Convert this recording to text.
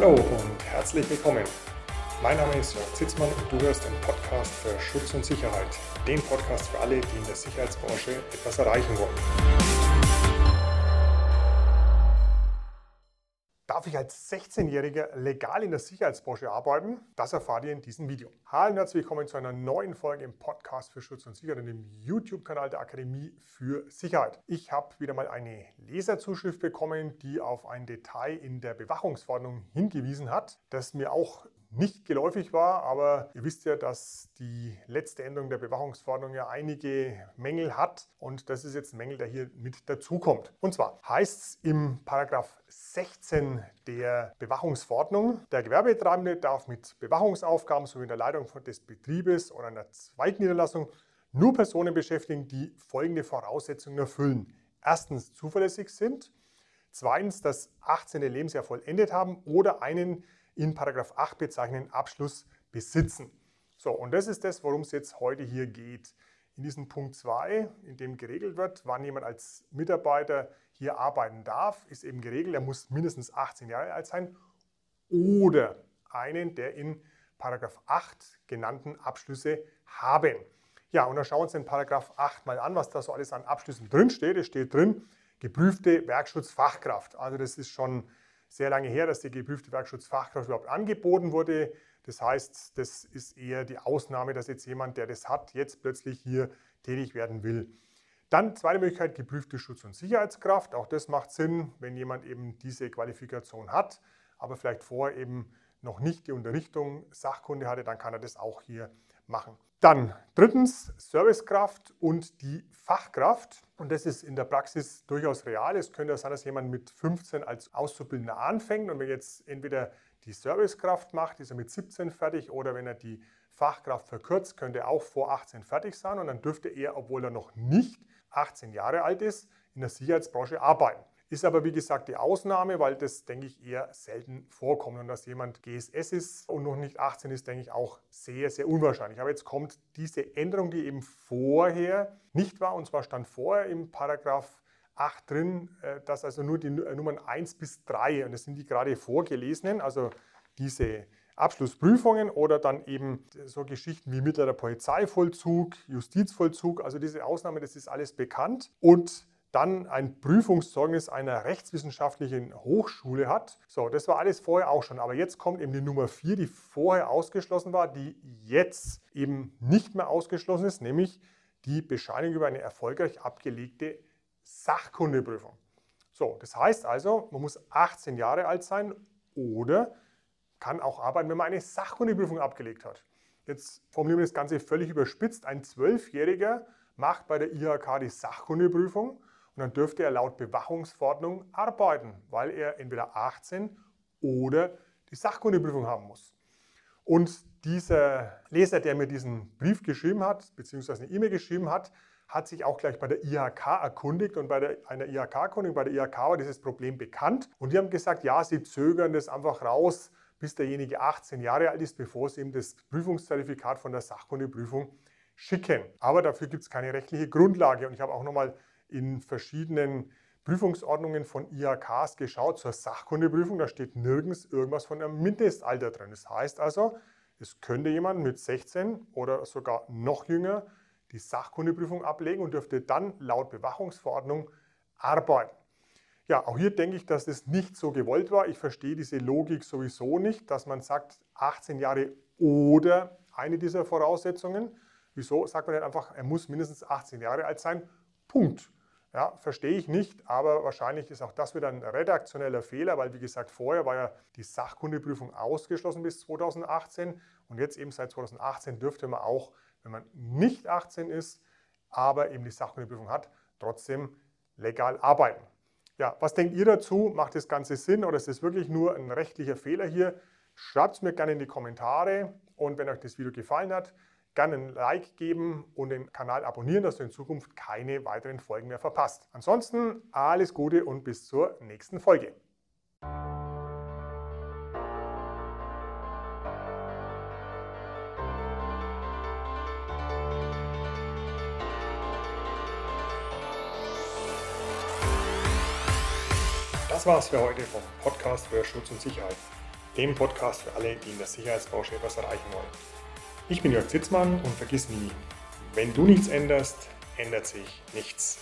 Hallo und herzlich willkommen. Mein Name ist Jörg Zitzmann und du hörst den Podcast für Schutz und Sicherheit. Den Podcast für alle, die in der Sicherheitsbranche etwas erreichen wollen. Darf ich als 16-Jähriger legal in der Sicherheitsbranche arbeiten? Das erfahrt ihr in diesem Video. Hallo und herzlich willkommen zu einer neuen Folge im Podcast für Schutz und Sicherheit und dem YouTube-Kanal der Akademie für Sicherheit. Ich habe wieder mal eine Leserzuschrift bekommen, die auf ein Detail in der Bewachungsverordnung hingewiesen hat, das mir auch nicht geläufig war, aber ihr wisst ja, dass die letzte Änderung der Bewachungsverordnung ja einige Mängel hat und das ist jetzt ein Mängel, der hier mit dazukommt. Und zwar heißt es im Paragraph 16 der Bewachungsverordnung, der Gewerbetreibende darf mit Bewachungsaufgaben sowie in der Leitung des Betriebes oder einer Zweigniederlassung nur Personen beschäftigen, die folgende Voraussetzungen erfüllen. Erstens zuverlässig sind, zweitens das 18. Lebensjahr vollendet haben oder einen in Paragraph 8 bezeichneten Abschluss besitzen. So, und das ist das, worum es jetzt heute hier geht. In diesem Punkt 2, in dem geregelt wird, wann jemand als Mitarbeiter hier arbeiten darf, ist eben geregelt, er muss mindestens 18 Jahre alt sein oder einen der in Paragraph 8 genannten Abschlüsse haben. Ja, und dann schauen wir uns den Paragraph 8 mal an, was da so alles an Abschlüssen drin steht. Es steht drin, geprüfte Werkschutzfachkraft. Also das ist schon sehr lange her, dass die geprüfte Werkschutzfachkraft überhaupt angeboten wurde. Das heißt, das ist eher die Ausnahme, dass jetzt jemand, der das hat, jetzt plötzlich hier tätig werden will. Dann zweite Möglichkeit, geprüfte Schutz- und Sicherheitskraft. Auch das macht Sinn, wenn jemand eben diese Qualifikation hat, aber vielleicht vorher eben noch nicht die Unterrichtung Sachkunde hatte, dann kann er das auch hier machen. Dann drittens Servicekraft und die Fachkraft. Und das ist in der Praxis durchaus real. Es könnte sein, dass jemand mit 15 als Auszubildender anfängt und wenn jetzt entweder die Servicekraft macht, ist er mit 17 fertig oder wenn er die Fachkraft verkürzt, könnte er auch vor 18 fertig sein und dann dürfte er, obwohl er noch nicht 18 Jahre alt ist, in der Sicherheitsbranche arbeiten. Ist aber wie gesagt die Ausnahme, weil das, denke ich, eher selten vorkommt. Und dass jemand GSS ist und noch nicht 18 ist, denke ich auch sehr, sehr unwahrscheinlich. Aber jetzt kommt diese Änderung, die eben vorher nicht war, und zwar stand vorher im Paragraph 8 drin, äh, dass also nur die äh, Nummern 1 bis 3, und das sind die gerade vorgelesenen, also diese Abschlussprüfungen oder dann eben so Geschichten wie mittlerer Polizeivollzug, Justizvollzug, also diese Ausnahme, das ist alles bekannt. Und dann ein Prüfungszeugnis einer rechtswissenschaftlichen Hochschule hat. So, das war alles vorher auch schon. Aber jetzt kommt eben die Nummer 4, die vorher ausgeschlossen war, die jetzt eben nicht mehr ausgeschlossen ist, nämlich die Bescheinigung über eine erfolgreich abgelegte Sachkundeprüfung. So, das heißt also, man muss 18 Jahre alt sein oder kann auch arbeiten, wenn man eine Sachkundeprüfung abgelegt hat. Jetzt formulieren wir das Ganze völlig überspitzt. Ein Zwölfjähriger macht bei der IHK die Sachkundeprüfung dann dürfte er laut Bewachungsverordnung arbeiten, weil er entweder 18 oder die Sachkundeprüfung haben muss. Und dieser Leser, der mir diesen Brief geschrieben hat, beziehungsweise eine E-Mail geschrieben hat, hat sich auch gleich bei der IHK erkundigt und bei der, einer IHK-Erkundigung bei der IHK war dieses Problem bekannt und die haben gesagt, ja, sie zögern das einfach raus, bis derjenige 18 Jahre alt ist, bevor sie ihm das Prüfungszertifikat von der Sachkundeprüfung schicken. Aber dafür gibt es keine rechtliche Grundlage und ich habe auch nochmal in verschiedenen Prüfungsordnungen von IHKs geschaut zur Sachkundeprüfung. Da steht nirgends irgendwas von einem Mindestalter drin. Das heißt also, es könnte jemand mit 16 oder sogar noch jünger die Sachkundeprüfung ablegen und dürfte dann laut Bewachungsverordnung arbeiten. Ja, auch hier denke ich, dass das nicht so gewollt war. Ich verstehe diese Logik sowieso nicht, dass man sagt 18 Jahre oder eine dieser Voraussetzungen. Wieso sagt man nicht einfach, er muss mindestens 18 Jahre alt sein? Punkt. Ja, verstehe ich nicht, aber wahrscheinlich ist auch das wieder ein redaktioneller Fehler, weil wie gesagt, vorher war ja die Sachkundeprüfung ausgeschlossen bis 2018 und jetzt eben seit 2018 dürfte man auch, wenn man nicht 18 ist, aber eben die Sachkundeprüfung hat, trotzdem legal arbeiten. Ja, was denkt ihr dazu? Macht das Ganze Sinn oder ist es wirklich nur ein rechtlicher Fehler hier? Schreibt es mir gerne in die Kommentare und wenn euch das Video gefallen hat, gerne ein Like geben und den Kanal abonnieren, dass du in Zukunft keine weiteren Folgen mehr verpasst. Ansonsten alles Gute und bis zur nächsten Folge. Das war's für heute vom Podcast für Schutz und Sicherheit. dem Podcast für alle, die in der Sicherheitsbranche etwas erreichen wollen. Ich bin Jörg Zitzmann und vergiss nie, wenn du nichts änderst, ändert sich nichts.